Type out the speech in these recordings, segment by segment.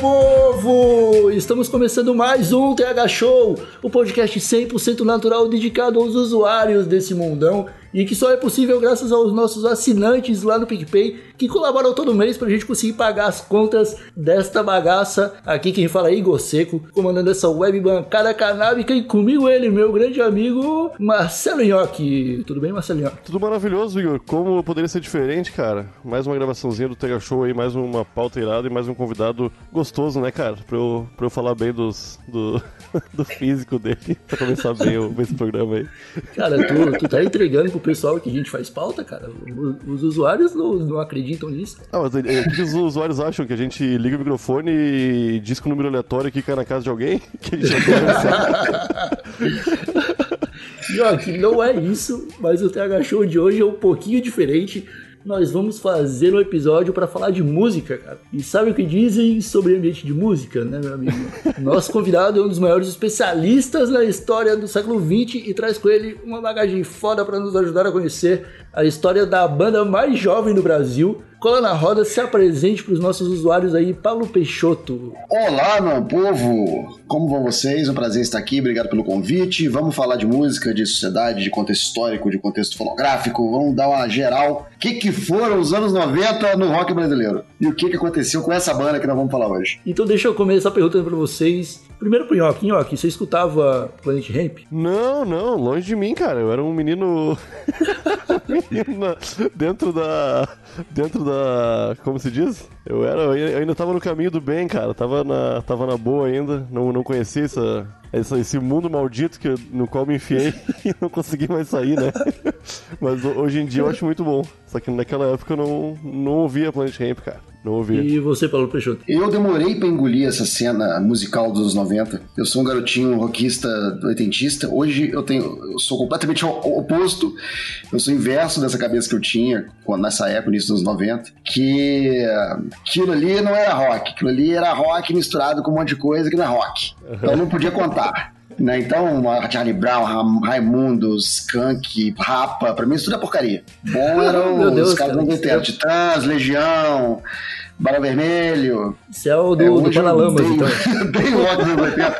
Povo! Estamos começando mais um TH Show, o podcast 100% natural dedicado aos usuários desse mundão e que só é possível graças aos nossos assinantes lá no PicPay que colaboram todo mês pra gente conseguir pagar as contas desta bagaça. Aqui quem fala é Igor Seco, comandando essa web bancada canábica e comigo ele, meu grande amigo Marcelo Nhoque. Tudo bem, Marcelo Nhoque? Tudo maravilhoso, Igor. Como poderia ser diferente, cara? Mais uma gravaçãozinha do Tega Show aí, mais uma pauta irada e mais um convidado gostoso, né, cara? Pra eu, pra eu falar bem dos, do, do físico dele, pra começar bem o- esse programa aí. Cara, tu, tu tá entregando pro pessoal que a gente faz pauta, cara? Os usuários não, não acreditam nisso. Ah, mas o que os usuários acham? Que a gente liga o microfone e diz que o número aleatório aqui cai na casa de alguém? Que a gente vai conversar? Nhoque, não é isso, mas o TH Show de hoje é um pouquinho diferente. Nós vamos fazer um episódio para falar de música, cara. E sabe o que dizem sobre ambiente de música, né, meu amigo? Nosso convidado é um dos maiores especialistas na história do século XX e traz com ele uma bagagem foda para nos ajudar a conhecer a história da banda mais jovem do Brasil. Cola na roda, se apresente para os nossos usuários aí, Paulo Peixoto. Olá, meu povo! Como vão vocês? Um prazer estar aqui, obrigado pelo convite. Vamos falar de música, de sociedade, de contexto histórico, de contexto fonográfico. Vamos dar uma geral. O que, que foram os anos 90 no rock brasileiro? E o que, que aconteceu com essa banda que nós vamos falar hoje? Então deixa eu começar perguntando para vocês. Primeiro pro Nhoque. Nhoque, você escutava Planet Ramp? Não, não, longe de mim, cara. Eu era um menino. dentro da. Dentro da. Como se diz? Eu era. Eu ainda tava no caminho do bem, cara. Tava na, tava na boa ainda. Não, não conhecia essa, esse mundo maldito que, no qual me enfiei e não consegui mais sair, né? Mas ho- hoje em dia eu acho muito bom. Só que naquela época eu não, não ouvia Planet Ramp, cara. Não ouvia. E você, Paulo Peixoto? Eu demorei pra engolir essa cena musical dos anos 90. Eu sou um garotinho rockista oitentista. Hoje eu tenho, eu sou completamente oposto. Eu sou inverso dessa cabeça que eu tinha nessa época, início dos anos 90. Que aquilo ali não era rock. Aquilo ali era rock misturado com um monte de coisa que não é rock. Então eu não podia contar. Né? Então, Charlie Brown, Raimundos, Skunk, Rapa, pra mim isso tudo é porcaria. Bom eram Deus, os caras cara, do isso 90, Titãs, Legião, Bala Vermelho, Você é o do, é, do Paralamas, então. o rock dos anos 80.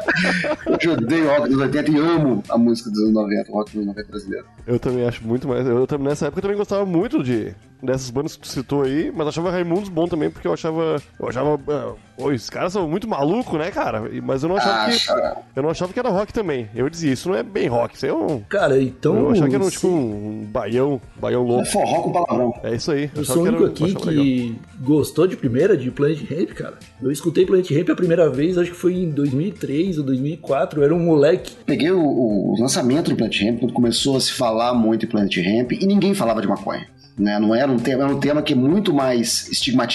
Hoje eu odeio o rock dos 80 e amo a música dos anos 90, o rock dos anos 90 brasileiro. Eu também acho muito mais. Eu, também- nessa época eu também gostava muito de dessas bandas que tu citou aí, mas achava Raimundos bom também, porque eu achava. Eu achava. ah, Pô, os caras são muito malucos, né, cara? Mas eu não achava que. Acha. Eu não achava que era rock também. Eu dizia, isso não é bem rock, isso é um. Cara, então. Eu achava que era um, tipo um, um baião, baião É louco. forró com palavrão. É isso aí. Eu achava sou o que único aqui achava legal. que gostou de primeira de Planet Ramp, cara. Eu escutei Planet Ramp a primeira vez, acho que foi em 2003 ou 2004. Eu era um moleque. Peguei o, o lançamento do Planet Ramp, quando começou a se falar muito em Planet Ramp, e ninguém falava de maconha. Né? Não era um tema, era um tema que muito mais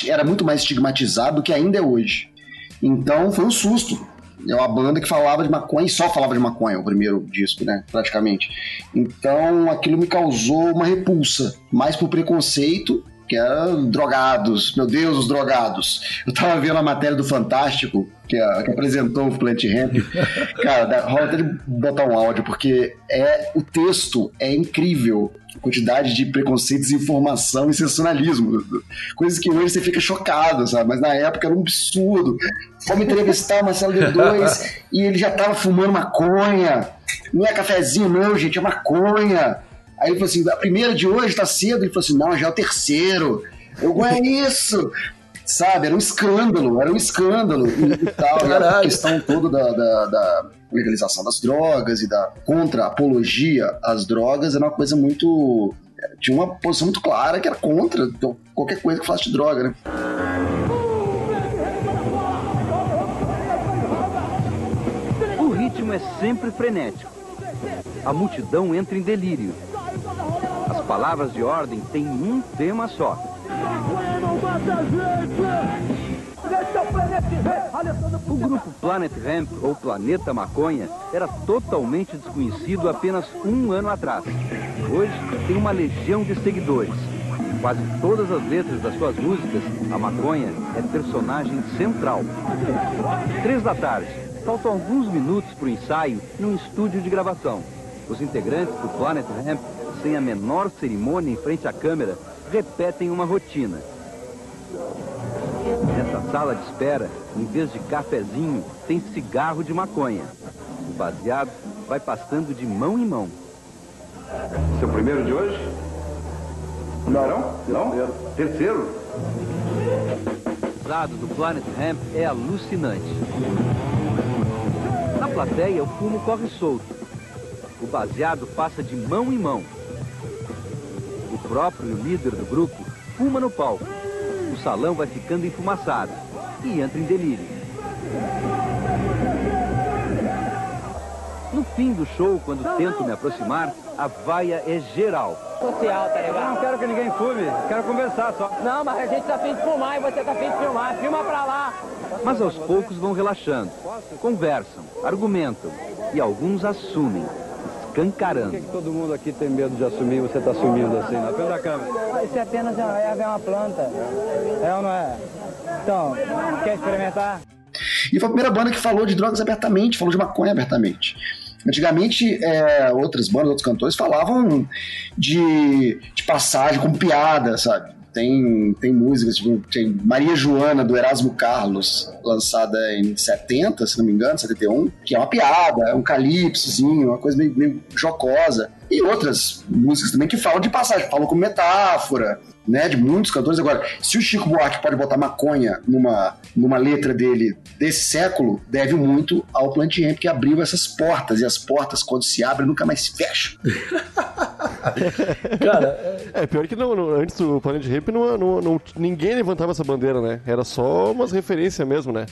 era muito mais estigmatizado do que ainda é hoje. Então foi um susto. É uma banda que falava de maconha e só falava de maconha, o primeiro disco, né? Praticamente. Então aquilo me causou uma repulsa, mais por preconceito, que era drogados. Meu Deus, os drogados. Eu tava vendo a matéria do Fantástico, que, que apresentou o Plant Ramp. Cara, dá- rola até de botar um áudio, porque é o texto é incrível. A quantidade de preconceitos, informação e sensacionalismo. Coisas que hoje você fica chocado, sabe? Mas na época era um absurdo. Fomos entrevistar o Marcelo D2 e ele já tava fumando maconha. Não é cafezinho, não, gente, é maconha. Aí ele falou assim: a primeira de hoje tá cedo. Ele falou assim: não, já é o terceiro. Eu, é isso? Sabe, era um escândalo, era um escândalo e, e tal. E a Caralho. questão toda da, da- da legalização das drogas e da contra-apologia às drogas era uma coisa muito. Tinha uma posição muito clara que era contra então, qualquer coisa que falasse de droga, né? O ritmo é sempre frenético. A multidão entra em delírio. As palavras de ordem têm um tema só. O grupo Planet Hemp, ou Planeta Maconha, era totalmente desconhecido apenas um ano atrás. Hoje tem uma legião de seguidores. Em quase todas as letras das suas músicas, a maconha é personagem central. Três da tarde, faltam alguns minutos para o ensaio num estúdio de gravação. Os integrantes do Planet Hemp, sem a menor cerimônia em frente à câmera, repetem uma rotina. Nessa sala de espera, em vez de cafezinho, tem cigarro de maconha. O baseado vai passando de mão em mão. Seu primeiro de hoje? Não. Não? Terceiro? O lado do Planet Hemp é alucinante. Na plateia, o fumo corre solto. O baseado passa de mão em mão. O próprio líder do grupo fuma no palco. O salão vai ficando enfumaçado e entra em delírio. No fim do show, quando tento me aproximar, a vaia é geral. social, tá ligado? Eu não quero que ninguém fume, quero conversar só. Não, mas a gente tá afim de fumar e você tá afim de filmar. Filma pra lá. Mas aos poucos vão relaxando, conversam, argumentam e alguns assumem, escancarando. todo mundo aqui tem medo de assumir você está assumindo assim, na frente da câmera? Isso é apenas uma erva, é uma planta. É ou não é? Então, quer experimentar? E foi a primeira banda que falou de drogas abertamente, falou de maconha abertamente. Antigamente, é, outras bandas, outros cantores falavam de, de passagem com piada, sabe? Tem, tem músicas, tipo, tem Maria Joana, do Erasmo Carlos, lançada em 70, se não me engano, 71, que é uma piada, é um calypsozinho, uma coisa meio, meio jocosa. E outras músicas também que falam de passagem, falam com metáfora, né, de muitos cantores. Agora, se o Chico Buarque pode botar maconha numa, numa letra dele desse século, deve muito ao Plant Ramp que abriu essas portas. E as portas, quando se abrem, nunca mais se fecham. Cara, É, pior que não, não- antes do Planet Ramp não, não, não- ninguém levantava essa bandeira, né? Era só umas referências mesmo, né?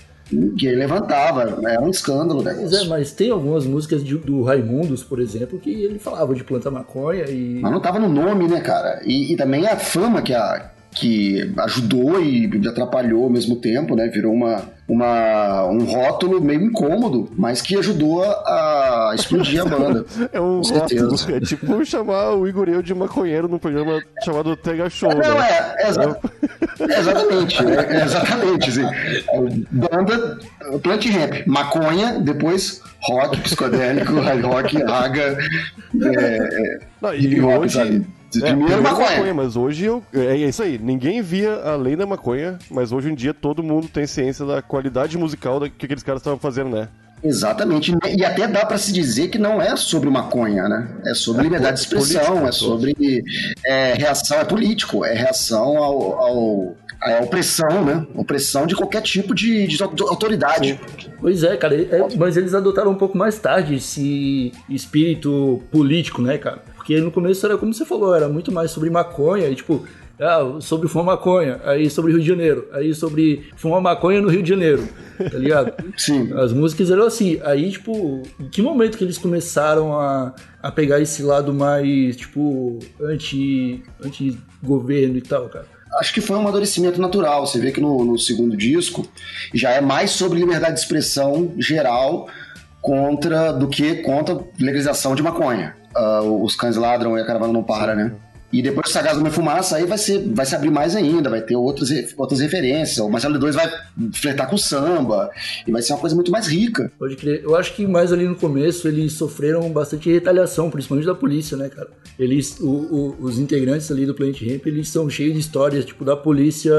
Que ele levantava, era um escândalo o Pois é, negócio. mas tem algumas músicas de- do Raimundos, por exemplo, que ele falava de planta maconha e. Mas não tava no nome, né, cara? E, e também a fama que, a, que ajudou e atrapalhou ao mesmo tempo, né? Virou uma, uma, um rótulo meio incômodo, mas que ajudou a, explodir a banda. É um rótulo. É tipo chamar o Igor eu de maconheiro num programa chamado Tega Show, Não, né? é, é exa- é exatamente, é, exatamente, assim, banda Plant Ramp, maconha, depois rock psicodélico, hard rock, raga, é, Não, hip e hop, hoje... sabe? É, Primeiro maconha. mas hoje eu. É isso aí, ninguém via além da maconha, mas hoje em dia todo mundo tem ciência da qualidade musical da, que aqueles caras estavam fazendo, né? Exatamente, e até dá pra se dizer que não é sobre maconha, né? É sobre liberdade de expressão, político, é sobre é, reação, é político, é reação ao, ao- à opressão, né? Opressão de qualquer tipo de, de autoridade. Pois é, cara, é- mas eles adotaram um pouco mais tarde esse espírito político, né, cara? Porque no começo era como você falou, era muito mais sobre maconha e tipo. Ah, sobre fumar maconha, aí sobre Rio de Janeiro, aí sobre fumar maconha no Rio de Janeiro, tá ligado? Sim. As músicas eram assim. Aí, tipo, em que momento que eles começaram a, a pegar esse lado mais, tipo, anti- anti-governo e tal, cara? Acho que foi um amadurecimento natural. Você vê que no, no segundo disco já é mais sobre liberdade de expressão geral contra do que contra legalização de maconha. Ah, os cães ladram e a caravana não para, né? E depois que Sagaz Homem Fumaça, aí vai, ser, vai se abrir mais ainda, vai ter outras, outras referências. O Marcelo D2 vai flertar com samba, e vai ser uma coisa muito mais rica. Pode crer. Eu acho que mais ali no começo eles sofreram bastante retaliação, principalmente da polícia, né, cara? Eles, o- o- os integrantes ali do Planet Ramp, eles são cheios de histórias, tipo, da polícia.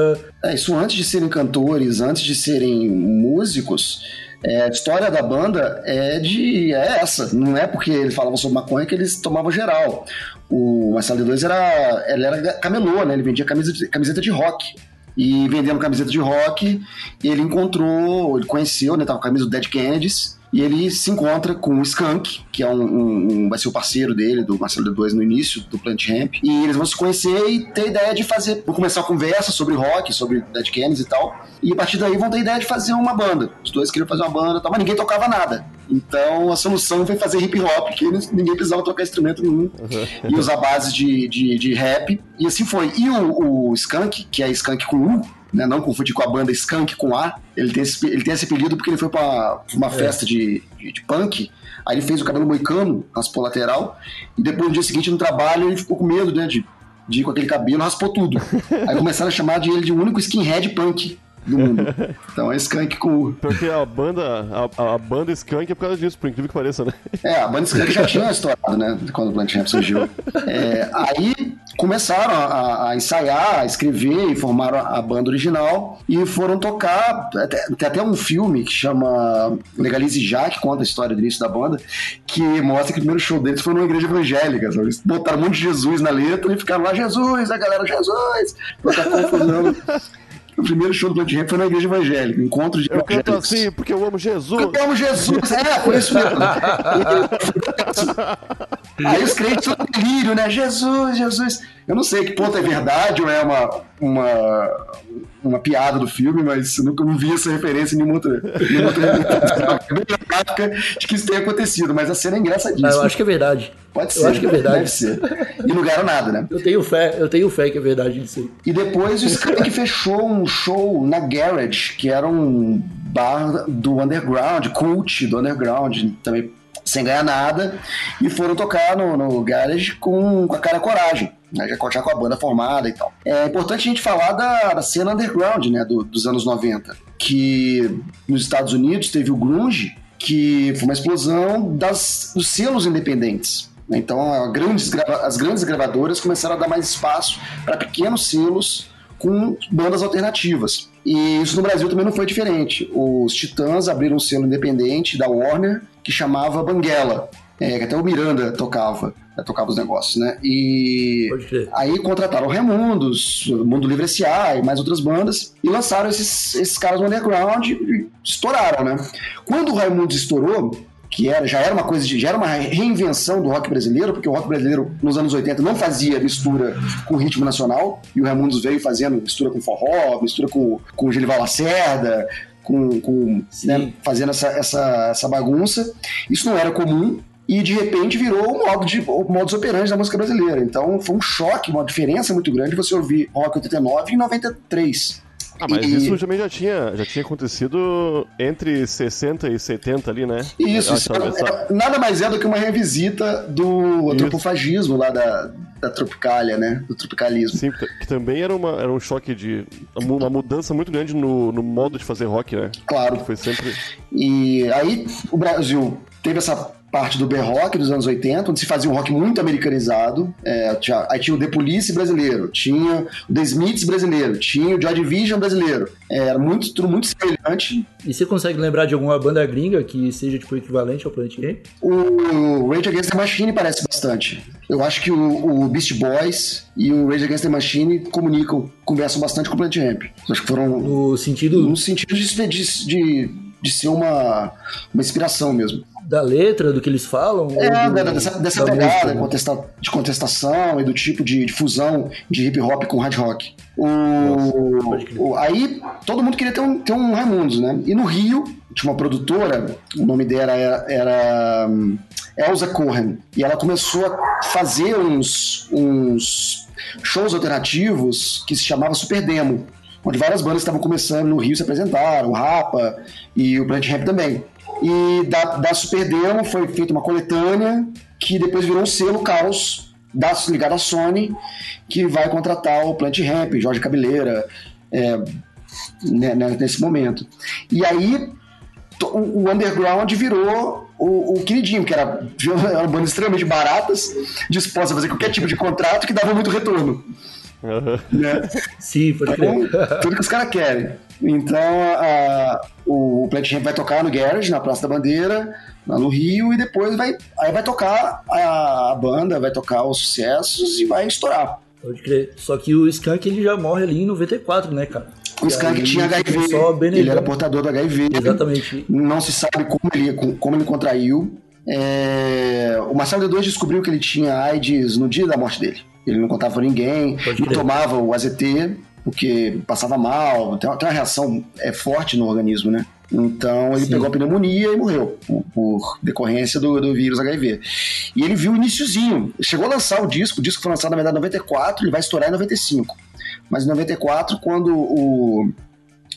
É, isso antes de serem cantores, antes de serem músicos, é, a história da banda é de é essa. Não é porque eles falavam sobre maconha que eles tomavam geral. O Marcelo D2 era, ele era camelô, né? Ele vendia camisa de- camiseta de rock. E vendendo camiseta de rock, ele encontrou, ele conheceu, né? Tava com a camisa do Dead Kennedys. E ele se encontra com o Skunk, que é um, um- um- vai ser o parceiro dele, do Marcelo D2 no início, do Plant Ramp. E eles vão se conhecer e ter ideia de fazer. Vão começar a conversa sobre rock, sobre Dead Kennedys e tal. E a partir daí vão ter ideia de fazer uma banda. Os dois queriam fazer uma banda e tal, mas ninguém tocava nada. Então a solução foi fazer hip hop, que ninguém precisava tocar instrumento nenhum e usar base de, de, de rap. E assim foi. E o, o Skank, que é Skank com U, né, não confundir com a banda Skank com A, ele tem esse, ele tem esse apelido porque ele foi pra uma festa de, de, de punk. Aí ele fez o cabelo moicano, raspou lateral, e depois no dia seguinte no trabalho ele ficou com medo, né, de, de ir com aquele cabelo, raspou tudo. Aí começaram a chamar de ele de único skinhead punk do mundo. Então é Skank com U. Porque a banda, a, a banda Skunk é por causa disso, por incrível que pareça, né? É, a banda Skank já tinha estourado, né? Quando o Plant Ramp surgiu. É, aí começaram a, a, ensaiar, a escrever e formaram a, banda original e foram tocar. Tem até um filme que chama Legalize Já, que conta a história do início da banda, que mostra que o primeiro show deles foi numa igreja evangélica. Sabe? Eles botaram um monte de Jesus na letra e ficaram lá, Jesus, a galera, Jesus! Botar confusão. O primeiro show do Plant Ramp foi na igreja evangélica, encontro de Eu canto assim porque eu amo Jesus. Eu amo Jesus, é, foi isso mesmo. Aí os crentes são delírio, né? Jesus, Jesus. Eu não sei que ponto é verdade ou é uma, uma, uma piada do filme, mas eu nunca não vi essa referência em nenhuma outra, nenhuma outra bem prática de que isso tenha acontecido, mas a cena é engraçadíssima. Ah, eu acho que é verdade. Pode ser. Eu acho que é verdade. Deve ser. E não ganharam nada, né? Eu tenho fé, eu tenho fé que é verdade isso aí. E depois o Skank fechou um show na Garage, que era um bar do underground, cult do underground, também sem ganhar nada, e foram tocar no, no Garage com, com a cara coragem. Né, já, já com a banda formada e tal. É importante a gente falar da, da cena underground, né, do- dos anos 90, que nos Estados Unidos teve o grunge, que foi uma explosão das, dos selos independentes. né? Então, grandes as grandes gravadoras começaram a dar mais espaço para pequenos selos com bandas alternativas. E isso no Brasil também não foi diferente. Os Titãs abriram um selo independente da Warner que chamava Banguela, é, que até o Miranda tocava, né, tocava os negócios, né? E aí contrataram o Raimundos, Mundo Livre S.A. e mais outras bandas e lançaram esses, esses caras no underground e estouraram, né? Quando o Raimundos estourou, que era, já era uma coisa de, já era uma reinvenção do rock brasileiro, porque o rock brasileiro nos anos 80 não fazia mistura com ritmo nacional, e o Raimundos veio fazendo mistura com forró, mistura com, com Genival Lacerda, com, com né, fazendo essa, essa, essa bagunça. Isso não era comum. E de repente virou um modo de o modus operandi da música brasileira. Então foi um choque, uma diferença muito grande você ouvir rock 89 e 93. Ah, mas E- isso também já tinha, já tinha acontecido entre 60 e 70 ali, né? Isso, isso era- era- nada mais é do que uma revisita do antropofagismo lá da, da Tropicália, né? Do tropicalismo. Sim, que também era, uma, era um choque de. uma mudança muito grande no, no modo de fazer rock, né? Claro. Que foi sempre. E aí o Brasil teve essa parte do B-Rock dos anos 80, onde se fazia um rock muito americanizado. É, tinha- aí tinha o The Police brasileiro, tinha o The Smiths brasileiro, tinha o Joy Division brasileiro. É, Era muito, tudo muito semelhante. E você consegue lembrar de alguma banda gringa que seja tipo equivalente ao Planet Ramp? O Rage Against the Machine parece bastante. Eu acho que o, o Beast Boys e o Rage Against the Machine comunicam, conversam bastante com o Planet Ramp. Acho que foram No sentido no sentido de, de, de, de ser uma, uma inspiração mesmo. da letra, do que eles falam? É, do- dessa, dessa da pegada música, né? de contestação e do tipo de, de fusão de hip hop com hard rock. O, o- aí todo mundo queria ter um, ter um Raimundos, né? E no Rio tinha uma produtora, o nome dela era, era hum, Elza Cohen, e ela começou a fazer uns, uns shows alternativos que se chamava Super Demo. Onde várias bandas estavam começando no Rio se apresentaram, o Rapa e o Planet Ramp também. E da, da Super Demo foi feita uma coletânea que depois virou um selo Caos da, ligado à Sony, que vai contratar o Plant Ramp, Jorge Cabeleira, é, né, né, nesse momento. E aí o, o Underground virou o, o queridinho, que era, eram bandas extremamente baratas, dispostas a fazer qualquer tipo de contrato que dava muito retorno. Né? Sim, pode Então, crer. tudo que os caras querem. Então, a- o Plant Ramp vai tocar no Garage, na Praça da Bandeira, lá no Rio, e depois vai, aí vai tocar a, a banda, vai tocar os sucessos e vai estourar. Pode crer. Só que o Skank ele já morre ali em 94, né, cara? O Skank aí tinha HIV, ele era portador do HIV. Exatamente. Não se sabe como ele, como ele contraiu. É, O Marcelo D2 descobriu que ele tinha AIDS no dia da morte dele. Ele não contava pra ninguém, não tomava o AZT, porque passava mal, tem uma, tem uma reação é, forte no organismo, né? Então ele Sim. pegou a pneumonia e morreu por, por decorrência do, do vírus HIV. E ele viu o iniciozinho. Chegou a lançar o disco, o disco foi lançado na verdade em 94, ele vai estourar em 95. Mas em 94, quando o,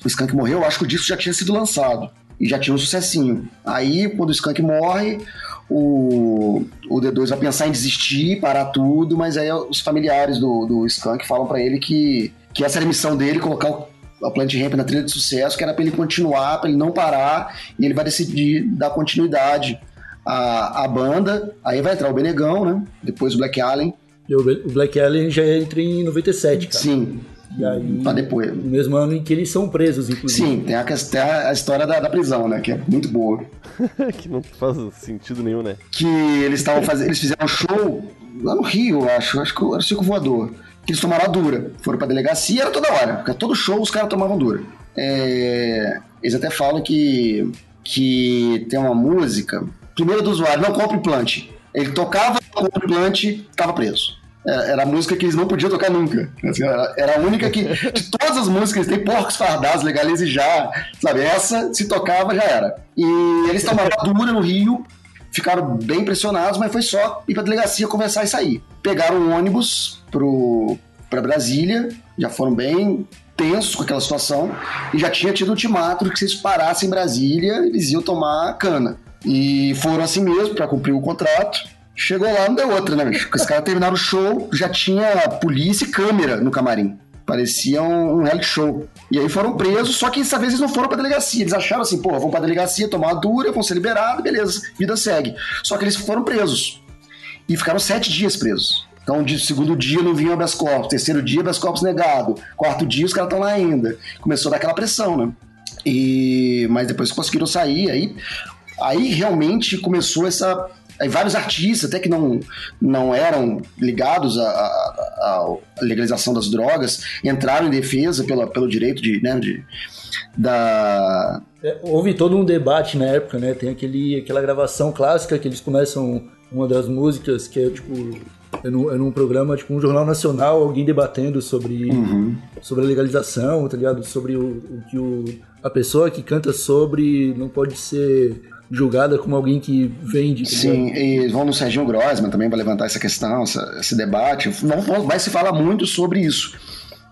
o Skank morreu, eu acho que o disco já tinha sido lançado. E já tinha um sucessinho. Aí, quando o Skank morre, o, o D2 vai pensar em desistir, parar tudo, mas aí os familiares do, do Skank falam pra ele que, que essa era a missão dele, colocar o, a Plant Ramp na trilha de sucesso, que era pra ele continuar, pra ele não parar, e ele vai decidir dar continuidade à, à banda. Aí vai entrar o Benegão, né? Depois o Black Allen. E o o Black Alien já entra em 97, cara. Sim, E aí, pra depois. no mesmo ano em que eles são presos, inclusive. Sim, tem a, tem a história da, da prisão, né? Que é muito boa. que não faz sentido nenhum, né? que eles estavam fazendo, eles fizeram um show lá no Rio, eu acho, acho que era o Circo Voador. Que eles tomaram a dura, foram pra delegacia, era toda hora, porque todo show os caras tomavam dura. É, eles até falam que, que tem uma música, primeiro do usuário, não compre plant. Ele tocava, compre plant, tava preso. É, Era a música que eles não podiam tocar nunca. Assim, Era a única que, de todas as músicas, tem porcos fardados, legalize já, sabe? Essa, se tocava, já era. E eles tomaram a dura no Rio, ficaram bem impressionados, mas foi só ir pra delegacia conversar e sair. Pegaram um ônibus pro, pra Brasília, já foram bem tensos com aquela situação, e já tinha tido ultimato que se eles parassem em Brasília, eles iam tomar cana. E foram assim mesmo, pra cumprir o contrato. Chegou lá, não deu outra, né, bicho? Porque os caras terminaram o show, já tinha polícia e câmera no camarim. Parecia um, reality show. E aí foram presos, só que dessa vez eles não foram pra delegacia. Eles acharam assim, pô, vão pra delegacia, tomar uma dura, vão ser liberados, beleza, vida segue. Só que eles foram presos. E ficaram sete dias presos. Então, de segundo dia não vinha habeas corpus, terceiro dia habeas corpus negado, quarto dia os caras estão lá ainda. Começou a dar aquela pressão, né? E mas depois conseguiram sair, aí aí realmente começou essa vários artistas até que não não eram ligados à, legalização das drogas entraram em defesa pela, pelo direito de, né, de da É, houve todo um debate na época, né? Tem aquele, aquela gravação clássica que eles começam uma das músicas que é tipo. É num, é num programa, tipo, um jornal nacional, alguém debatendo sobre, sobre a legalização, tá ligado? Sobre o, o que o, a pessoa que canta sobre não pode ser julgada como alguém que vende. tá Sim, e vão no Serginho Grossman também para levantar essa questão, essa- esse debate. Vão- vão- vai se falar muito sobre isso.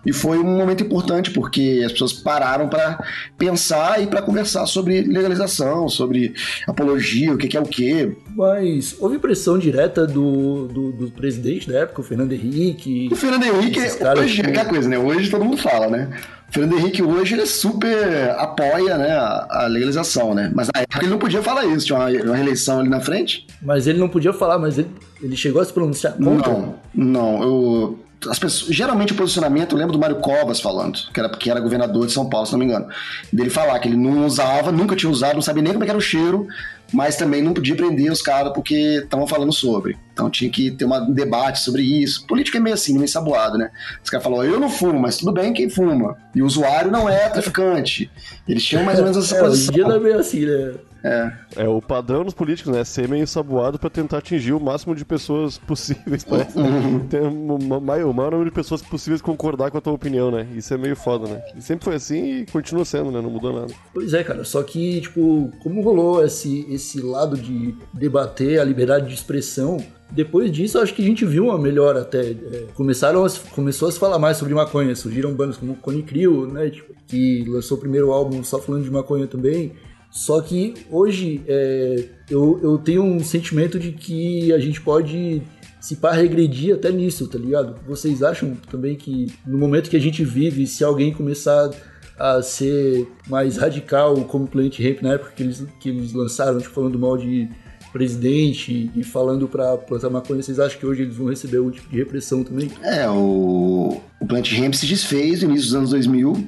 E foi um momento importante porque as pessoas pararam para pensar e para conversar sobre legalização, sobre apologia, o que, é o que. Mas houve pressão direta do, do, do presidente da época, o Fernando Henrique. O Fernando Henrique, caras hoje, é que- aquela coisa, né? Hoje todo mundo fala, né? O Fernando Henrique hoje ele é super apoia né, a, a legalização, né? Mas na época ele não podia falar isso, tinha uma, uma reeleição ali na frente. Mas ele não podia falar, mas ele, ele chegou a se pronunciar contra. Não, não. Eu, as pessoas, geralmente o posicionamento, eu lembro do Mário Covas falando, que era, que era governador de São Paulo, se não me engano. Dele falar que ele não usava, nunca tinha usado, não sabia nem como é era o cheiro, mas também não podia prender os caras porque estavam falando sobre. Então tinha que ter uma- um debate sobre isso. Política é meio assim, meio saboado, né? Os caras falaram, eu não fumo, mas tudo bem quem fuma. E o usuário não é traficante. Eles tinham mais ou menos essa É, posição. dia não é meio assim, né? É. É o padrão dos políticos, né? Ser meio saboado pra tentar atingir o máximo de pessoas possíveis, parece. Tem o ma- maior, número de pessoas possíveis concordar com a tua opinião, né? Isso é meio foda, né? E sempre foi assim e continua sendo, né? Não mudou nada. Pois é, cara. Só que, tipo, como rolou esse, esse lado de debater a liberdade de expressão, depois disso, acho que a gente viu uma melhora até. É, começaram a, começou a se falar mais sobre maconha. Surgiram bandas como Cone Crew, né? Tipo, que lançou o primeiro álbum só falando de maconha também. Só que hoje é, eu, eu tenho um sentimento de que a gente pode se pá regredir até nisso, tá ligado? Vocês acham também que no momento que a gente vive, se alguém começar a ser mais radical como o Plant Ramp na época que eles, que eles lançaram, tipo, falando mal de presidente e falando pra plantar maconha, vocês acham que hoje eles vão receber algum tipo de repressão também? É, o, o Plant Ramp se desfez no início dos anos 2000,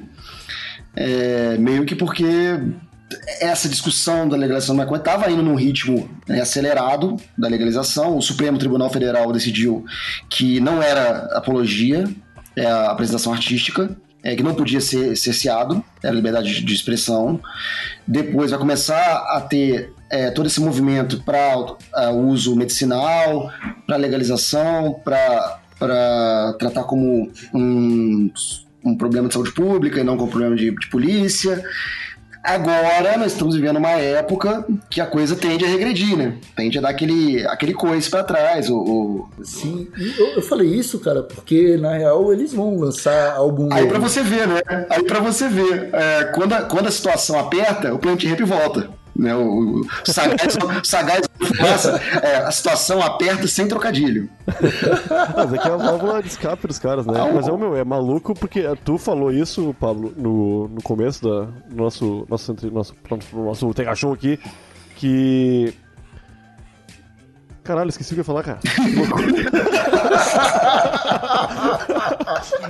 é, meio que porque essa discussão da legalização da maconha estava indo num ritmo né, acelerado da legalização. O Supremo Tribunal Federal decidiu que não era apologia, é a apresentação artística, é, que não podia ser cerceado, era liberdade de- expressão. Depois vai começar a ter é, todo esse movimento para o uso medicinal, para legalização, para tratar como um, um problema de saúde pública e não como problema de, de polícia. Agora nós estamos vivendo uma época que a coisa tende a regredir, né? Tende a dar aquele, aquele coice pra trás. O, o... Sim, eu, eu, falei isso, cara, porque na real eles vão lançar álbum. Aí pra você ver, né? Aí pra você ver. É, quando, a, quando a situação aperta, o Plant Ramp volta. Né? O, o Sagaz, Sagaz fumaça, é, a situação aperta sem trocadilho. Mas aqui é a válvula de escape dos caras, né? Mas é o meu, é maluco porque tu falou isso, Pablo, no, no começo da no nosso nosso nosso nosso, nosso Tega Show aqui, que Caralho, esqueci o que eu ia falar, cara.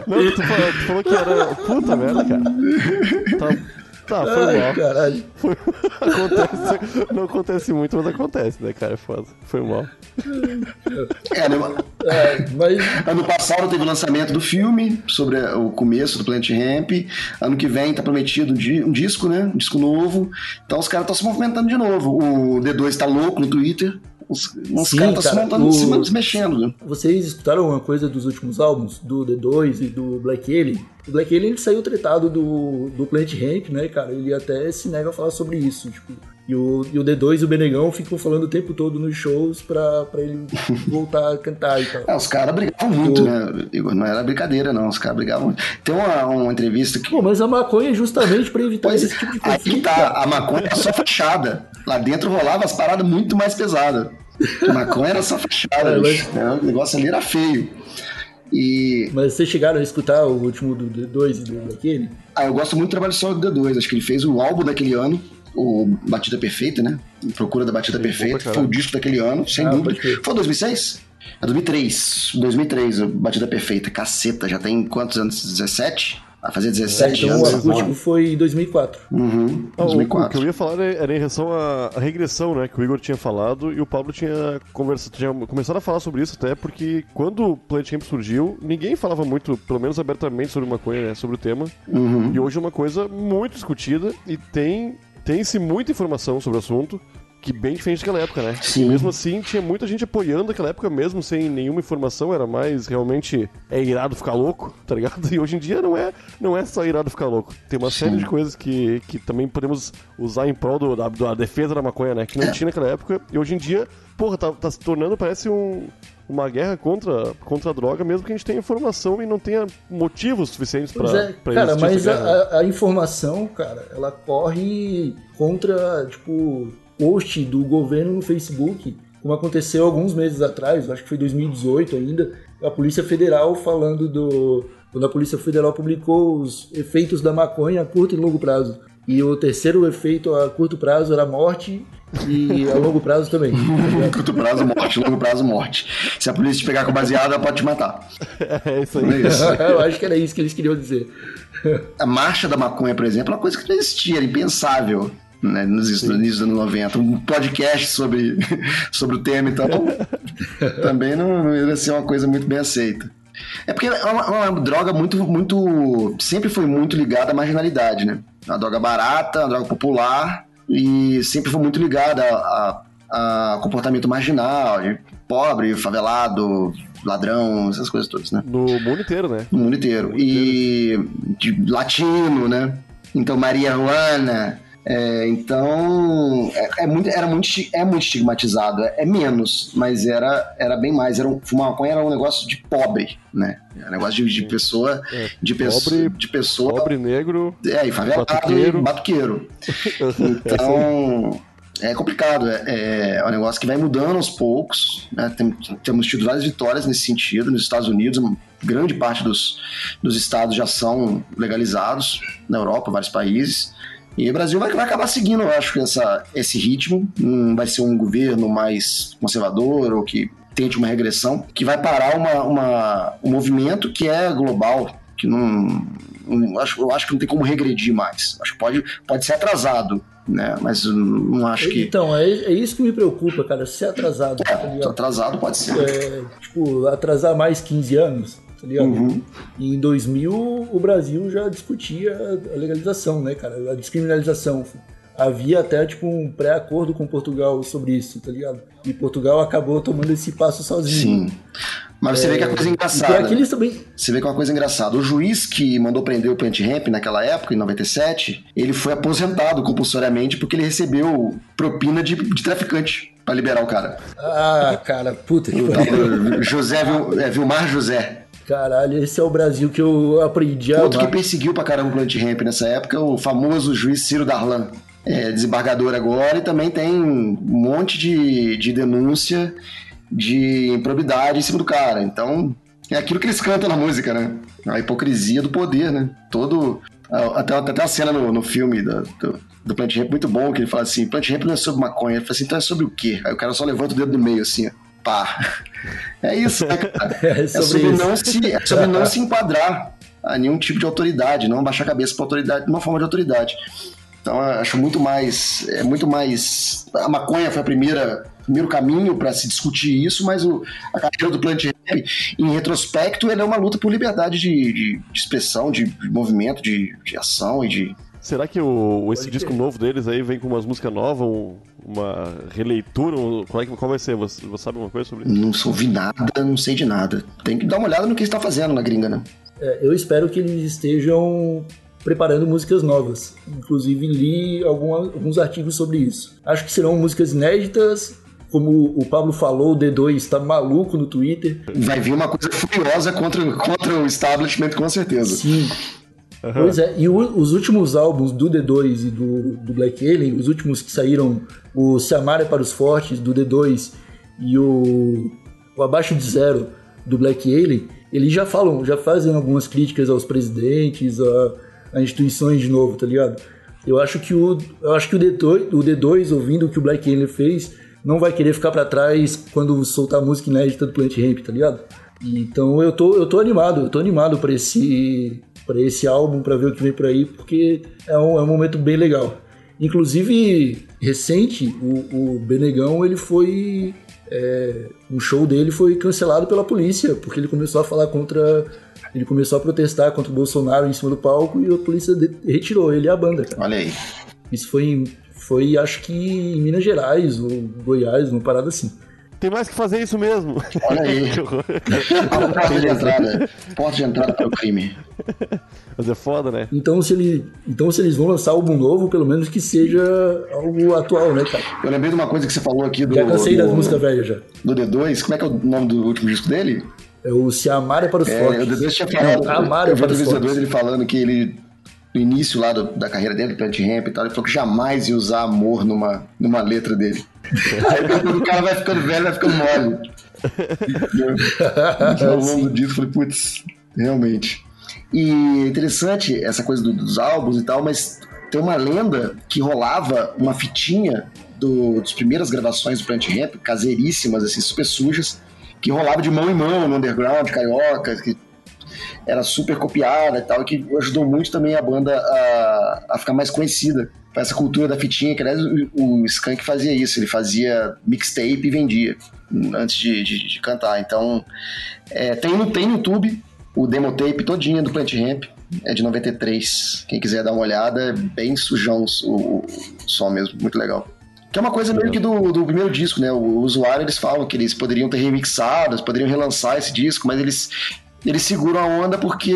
Não, tu falou, tu falou que era. Puta merda, cara. Tá, Tá, foi Ai, mal. Caralho. Foi... acontece... Não acontece muito, mas acontece, né, cara? É foda. Foi mal. É, né? É, mas... Ano passado teve o lançamento do filme sobre o começo do Planet Ramp. Ano que vem tá prometido um disco, né? Um disco novo. Então os caras estão se movimentando de novo. O D2 tá louco no Twitter. Os, os caras estão se montando o... em cima, se mexendo, né? Vocês escutaram alguma coisa dos últimos álbuns? Do D2 e do Black Alien? O Black Alien ele saiu tretado do, do Plant Ramp, né, cara? Ele até se nega a falar sobre isso, tipo... E o, e o D2 e o Benegão ficam falando o tempo todo nos shows pra, pra ele voltar a cantar e tal. É, os caras brigavam muito, né? Igor, não era brincadeira, não. Os caras brigavam muito. Tem uma, uma entrevista que. Pô, mas a maconha é justamente pra evitar pois, esse tipo de conflito. Aqui tá, a maconha é só fachada. Lá dentro rolava as paradas muito mais pesadas. A maconha era só fachada, é, mas... Né? O negócio ali era feio. E... Mas vocês chegaram a escutar o último do D2 e do daquele? Ah, eu gosto muito do trabalho só do D2. Acho que ele fez o álbum daquele ano o Batida Perfeita, né? Procura da Batida Sim, Perfeita. Foi o disco daquele ano, sem ah, dúvida. Foi 2006? É 2003. 2003, o Batida Perfeita. Caceta, já tem quantos anos? 17? Vai fazer 17 é, então anos. O acústico foi em 2004. Uhum, 2004. O, o, que eu ia falar era em relação à, à, regressão, né? Que o Igor tinha falado e o Pablo tinha, conversa, tinha começado a falar sobre isso até porque quando o Planet Camp surgiu, ninguém falava muito, pelo menos abertamente, sobre maconha, né? Sobre o tema. Uhum. E hoje é uma coisa muito discutida e tem tem-se muita informação sobre o assunto, que bem diferente daquela época, né? Sim. E mesmo assim, tinha muita gente apoiando aquela época, mesmo sem nenhuma informação, era mais realmente é irado ficar louco, tá ligado? E hoje em dia não é, não é só irado ficar louco. Tem uma Sim. série de coisas que, que também podemos usar em prol do, da, da defesa da maconha, né? Que não é. tinha naquela época. E hoje em dia, porra, tá, tá se tornando, parece um, uma guerra contra, contra a droga, mesmo que a gente tenha informação e não tenha motivos suficientes para é, Cara, mas a, a, informação, cara, ela corre contra, tipo, post do governo no Facebook, como aconteceu alguns meses atrás, acho que foi 2018 ainda, a Polícia Federal falando do. Quando a Polícia Federal publicou os efeitos da maconha a curto e longo prazo. E o terceiro efeito a curto prazo era a morte e a longo prazo também. Curto prazo, morte. Longo prazo, morte. Se a polícia te pegar com baseada, ela pode te matar. É isso aí. É isso. Eu acho que era isso que eles queriam dizer. A marcha da maconha, por exemplo, é uma coisa que não existia, era impensável. Né, nos anos 90, um podcast sobre, sobre o tema, então também não, não ia ser uma coisa muito bem aceita. É porque é uma, é uma, droga muito, muito. Sempre foi muito ligada à marginalidade, né? Uma droga barata, uma droga popular, e sempre foi muito ligada a, a, a comportamento marginal, de pobre, favelado, ladrão, essas coisas todas, né? No mundo inteiro, né? No mundo inteiro. No mundo inteiro. E de latino, né? Então, Maria Juana, é, então, é, é, muito, era muito, é muito estigmatizado. É, é, menos, mas era, era bem mais. Era um, fumar maconha era um negócio de pobre, né? Era um negócio de, de pessoa. É, de, pobre, de pessoa. Pobre, negro. É, e favelado batuqueiro. e batuqueiro. Então. É complicado, é, é, um negócio que vai mudando aos poucos. Né? Tem, temos tido várias vitórias nesse sentido. Nos Estados Unidos, grande parte dos, dos estados já são legalizados, na Europa, vários países. E o Brasil vai, vai acabar seguindo, eu acho, essa, esse ritmo. Não vai ser um governo mais conservador ou que tente uma regressão, que vai parar uma, uma, um movimento que é global, que não, não acho, eu acho que não tem como regredir mais. Acho que pode, pode ser atrasado, né? Mas não acho que. Então, é, é isso que me preocupa, cara. Ser atrasado. É, atrasado pode ser. É, tipo, atrasar mais 15 anos tá ligado? Uhum. E em 2000 o Brasil já discutia a legalização, né, cara? A descriminalização. Havia até, tipo, um pré-acordo com Portugal sobre isso, tá ligado? E Portugal acabou tomando esse passo sozinho. Sim. Mas você vê que a coisa é engraçada. tem aqueles também. Você vê que é uma coisa engraçada. O juiz que mandou prender o Plant Ramp naquela época, em 97, ele foi aposentado compulsoriamente porque ele recebeu propina de, de traficante pra liberar o cara. Ah, cara, puta que pariu. José Vil, é, Vilmar José. Caralho, esse é o Brasil que eu aprendi a Outro que amar. perseguiu pra caramba o Plant Ramp nessa época é o famoso juiz Ciro Darlan. É, desembargador agora e também tem um monte de, de denúncia de improbidade em cima do cara. Então, é aquilo que eles cantam na música, né? A hipocrisia do poder, né? Todo. Até, até uma cena no, no filme da- do, do Plant Ramp muito bom, que ele fala assim: Plant Ramp não é sobre maconha. Ele fala assim: então é sobre o quê? Aí o cara só levanta o dedo do meio assim, ó. Pá. É isso, né, cara? É É sobre sobre, isso. não se, é sobre não se enquadrar a nenhum tipo de autoridade, não baixar a cabeça para autoridade, uma forma de autoridade. Então eu acho muito mais, é muito mais. A maconha foi a primeira, o primeiro caminho para se discutir isso, mas o, a carreira do Plant Ramp, em retrospecto, ele é uma luta por liberdade de, de- de expressão, de, de movimento, de, de ação e de. Será que o, esse disco novo deles aí vem com umas músicas novas, um- uma releitura? um- qual, é que- qual vai ser? Você, você sabe alguma coisa sobre isso? Não ouvi nada, não sei de nada. Tem que dar uma olhada no que está fazendo na gringa, né? É, eu espero que eles estejam preparando músicas novas. Inclusive li alguma- alguns artigos sobre isso. Acho que serão músicas inéditas. Como o Pablo falou, o D2 está maluco no Twitter. Vai vir uma coisa furiosa contra, contra o establishment, com certeza. Sim. Pois é, e o- os últimos álbuns do D2 e do, do Black Alien, os últimos que saíram, o Se Amar é para os Fortes, do D2, e o, o Abaixo de Zero, do Black Alien, eles já falam, já fazem algumas críticas aos presidentes, a, a instituições de novo, tá ligado? Eu acho que o, eu acho que o D2, o D2, ouvindo o que o Black Alien fez, não vai querer ficar pra trás quando soltar música inédita do Plant Ramp, tá ligado? Então eu tô, eu tô animado, eu tô animado pra esse, pra esse álbum, pra ver o que vem por aí, porque é um, é um momento bem legal. Inclusive, recente, o, o Benegão, ele foi. É, um show dele foi cancelado pela polícia, porque ele começou a falar contra. Ele começou a protestar contra o Bolsonaro em cima do palco e a polícia retirou ele e a banda, cara. Olha aí. Isso foi, em- foi acho que em Minas Gerais ou Goiás, uma parada assim. Tem mais que fazer isso mesmo. Olha aí. Que horror. A porta de entrada. Porta de entrada para o crime. Mas é foda, né? Então se, ele, então, se eles vão lançar álbum novo, pelo menos que seja algo atual, né, cara? Eu lembrei de uma coisa que você falou aqui do. Já cansei do, das músicas velhas já. Do D2. Como é que é o nome do último disco dele? É o Se Amar é para os É, Fortes. o D2 tinha falado. Não, Amar é eu vi para os Fortes. ele falando que ele. No início lá do- da carreira dele, do Plant Ramp e tal, ele falou que jamais ia usar amor numa, numa letra dele. Aí o cara vai ficando velho, vai ficando mole. Entendeu? Ao longo disso, falei, putz, realmente. E interessante essa coisa do- dos álbuns e tal, mas tem uma lenda que rolava uma fitinha do, das primeiras gravações do Plant Ramp, caseiríssimas, assim, super sujas, que rolava de mão em mão no underground, carioca, que era super copiada e tal, que ajudou muito também a banda a, a ficar mais conhecida. Essa cultura da fitinha, que aliás o, o Skank fazia isso, ele fazia mixtape e vendia antes de, de- de cantar. Então, é, tem, no, tem no YouTube o demo tape todinha do Plant Ramp, é de 93. Quem quiser dar uma olhada, é bem sujão o, o som mesmo, muito legal. Que é uma coisa meio que do, do primeiro disco, né? O usuário, eles falam que eles poderiam ter remixado, eles poderiam relançar esse disco, mas eles, eles seguram a onda porque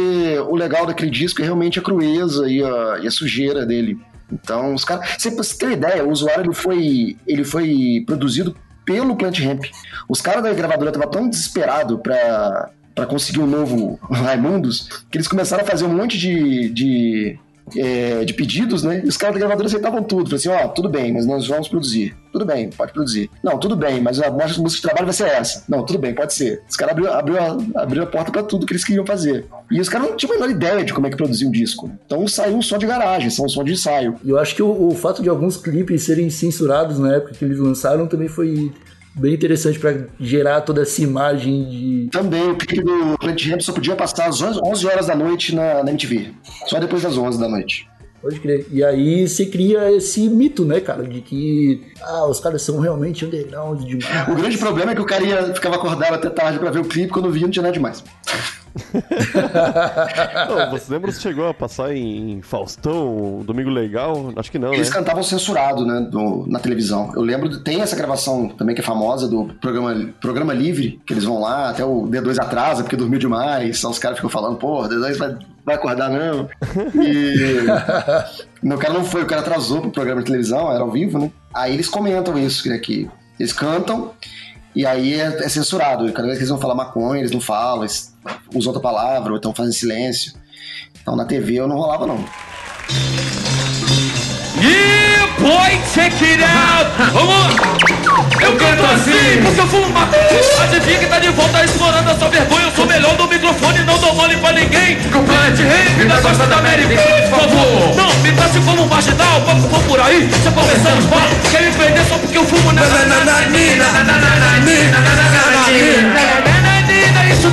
o legal daquele disco é realmente a crueza e a, e a sujeira dele. Então, os caras... Você, uma ideia, o usuário ele foi, ele foi produzido pelo Plant Ramp. Os caras da gravadora estavam tão desesperados pra conseguir um novo Raimundos que eles começaram a fazer um monte de... de é, de pedidos, né? E os caras da gravadora aceitavam tudo. Falaram assim, ó, tudo bem, mas nós vamos produzir. Tudo bem, pode produzir. Não, tudo bem, mas a nossa música de trabalho vai ser essa. Não, tudo bem, pode ser. Os caras abriram abriu a, abriu a porta pra tudo que eles queriam fazer. E os caras não tinham a menor ideia de como é que produzia um disco. Então saiu um som de garagem, saiu um som de ensaio. Eu acho que o, o fato de alguns clipes serem censurados na época que eles lançaram também foi bem interessante pra gerar toda essa imagem de. Também o clipe do Plant Ramp só podia passar às 11 11 horas da noite na, na MTV. Só depois das 11 da noite. Pode crer. E aí você cria esse mito, né, cara, de que ah, os caras são realmente underground demais. O grande problema é que o cara ia, ficava acordado até tarde pra ver o clipe, quando via não tinha nada demais. Não, você lembra se chegou a passar em Faustão, Domingo Legal? Acho que não, Eles né? cantavam censurado, né, do- na televisão. Eu lembro, tem essa gravação também que é famosa do programa, programa Livre, que eles vão lá, até o D2 atrasa porque dormiu demais, os caras ficam falando, pô, o D2 vai, vai acordar não. E o cara não foi, o cara atrasou pro programa de televisão, era ao vivo, né? Aí eles comentam isso, né, que eles cantam e aí é, é censurado. E cada vez que eles vão falar maconha, eles não falam, eles usam outra palavra, ou então fazem silêncio. Então na TV eu não rolava, não. Yeah, boy, check it out! Vamos! Eu canto assim, porque eu fumo maconha. Adivinha que tá de volta explorando a sua vergonha. Eu sou melhor do microfone, não dou mole pra ninguém. Com Planet Ramp, ainda gosta da Kay, por favor. Não, me trate como um marginal, papo por aí. Eu começar os papos, quer me prender só porque eu fumo na nananina,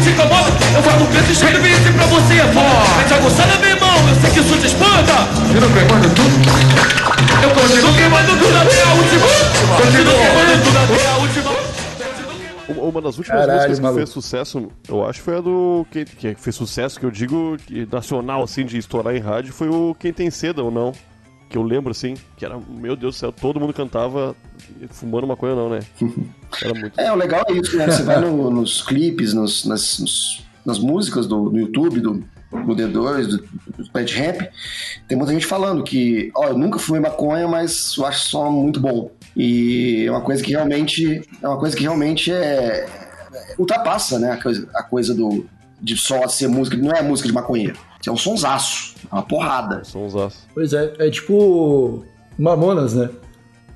te incomoda? Eu falo preto cheio de bici pra você, pô. Mete aguçada, meu irmão, eu sei que isso te espanta. Eu não queimando tudo. Eu continuo queimando tudo até a última. Continuo queimando tudo até a última. Uma uma das últimas Caralho, músicas que maluco. fez sucesso, eu acho, foi a do. Que, que fez sucesso, que eu digo, que nacional, assim, de estourar em rádio, foi o Quem Tem Seda ou Não. Que eu lembro, assim, que era, meu Deus do céu, todo mundo cantava fumando maconha não, né? Era muito. É, o legal é isso, né? Você vai no- nos clipes, nos- nas, nos- nas músicas do, do YouTube, do, do D2, do, do Plant Ramp, tem muita gente falando que, ó, eu nunca fumei maconha, mas eu acho só muito bom. E é uma coisa que realmente, é uma coisa que realmente é, ultrapassa, né? A coisa, a coisa do, de só ser música, não é música de maconheiro. É um sonsaço, é uma porrada. Sonsaço. Pois é, é tipo Mamonas, né?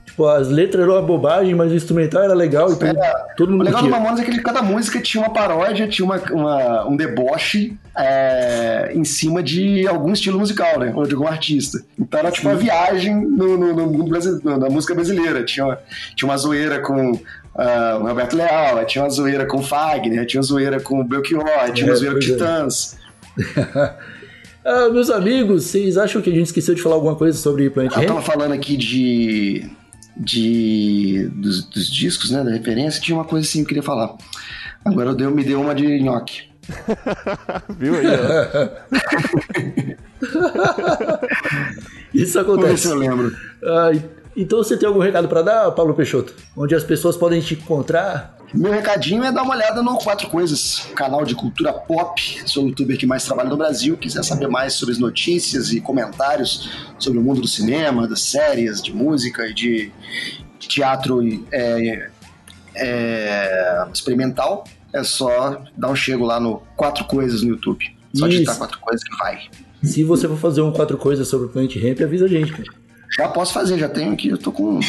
Tipo, as letras eram uma bobagem, mas o instrumental era legal e todo, todo O mundo legal do. Mamonas é que cada música tinha uma paródia, tinha uma, uma- um deboche é, em cima de algum estilo musical, né? Ou de algum artista. Então era tipo uma viagem no, no- no mundo brasileiro, na música brasileira. Tinha uma, tinha uma zoeira com ah, o Roberto Leal, tinha uma zoeira com o Fagner, tinha uma zoeira com o Belchior, tinha uma É, zoeira com o é. Titãs. Ah, meus amigos, vocês acham que a gente esqueceu de falar alguma coisa sobre Planet Eu tava falando aqui de. de dos, dos discos, né? Da referência, tinha uma coisa assim que eu queria falar. Agora eu dei, me deu uma de nhoque. Viu aí, Isso Vamos ver acontece. se eu lembro. E- então você tem algum recado pra dar, Paulo Peixoto? Onde as pessoas podem te encontrar? Meu recadinho é dar uma olhada no Quatro Coisas, canal de cultura pop. Sou o youtuber que mais trabalha no Brasil. Quiser saber mais sobre as notícias e comentários sobre o mundo do cinema, das séries, de música e de teatro é, é, experimental, é só dar um chego lá no Quatro Coisas no YouTube. Só Isso. digitar Quatro Coisas que vai. Se você for fazer um quatro coisas sobre o Planet Ramp, avisa a gente, cara. Já posso fazer, já tenho aqui, eu tô com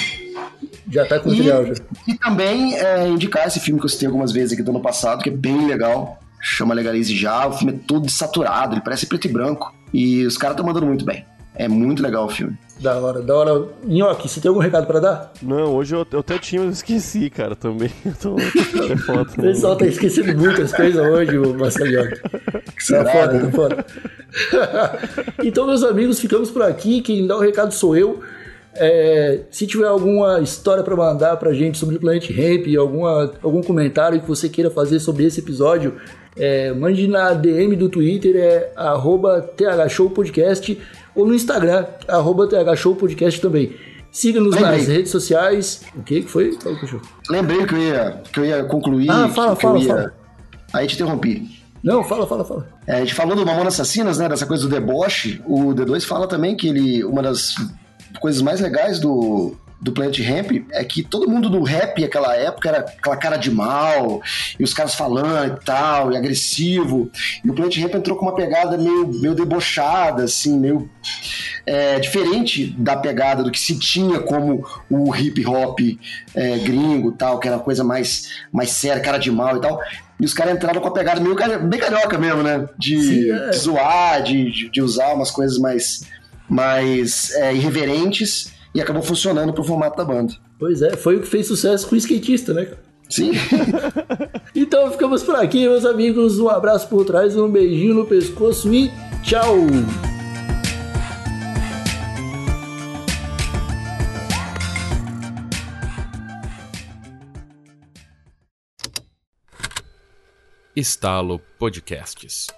Já tá com E- material já. E também é, indicar esse filme que eu citei algumas vezes aqui do ano passado, que é bem legal. Chama Legalize Já. O filme é todo saturado, ele parece preto e branco. E os caras estão mandando muito bem. É muito legal o filme. Da hora, da hora. Nhoque, você tem algum recado pra dar? Não, hoje eu, eu até tinha, mas esqueci, cara, também. Então, é foda. O pessoal tá esquecendo muitas coisas hoje, o Marcelo Nhoque. Tá foda, né? tá foda. então, meus amigos, ficamos por aqui. Quem dá o recado sou eu. É, se tiver alguma história pra mandar pra gente sobre o Planet Ramp, alguma, algum comentário que você queira fazer sobre esse episódio, é, mande na DM do Twitter, é arroba thshowpodcast, ou no Instagram, arroba thshowpodcast também. Siga-nos nas redes sociais. O que que foi? Fala, cachorro. Lembrei que eu ia, que eu ia concluir. Ah, fala, que fala, eu ia... fala. Aí te interrompi. Não, fala, fala, fala. É, a gente falou do Mamona Assassinas, né? Dessa coisa do deboche. O D2 fala também que ele. Uma das coisas mais legais do, do Planet Ramp é que todo mundo do rap naquela época era aquela cara de mal, e os caras falando e tal, e agressivo. E o Planet Ramp entrou com uma pegada meio, meio debochada, assim, meio. é, diferente da pegada do que se tinha como o hip hop é, gringo tal, que era uma coisa mais, mais séria, cara de mal e tal. E os caras entraram com a pegada meio bem carioca mesmo, né? De, Sim, é. de zoar, de, de, de usar umas coisas mais, mais é, irreverentes e acabou funcionando pro formato da banda. Pois é, foi o que fez sucesso com o skatista, né? Sim. então ficamos por aqui, meus amigos. Um abraço por trás, um beijinho no pescoço e tchau! Estalo Podcasts.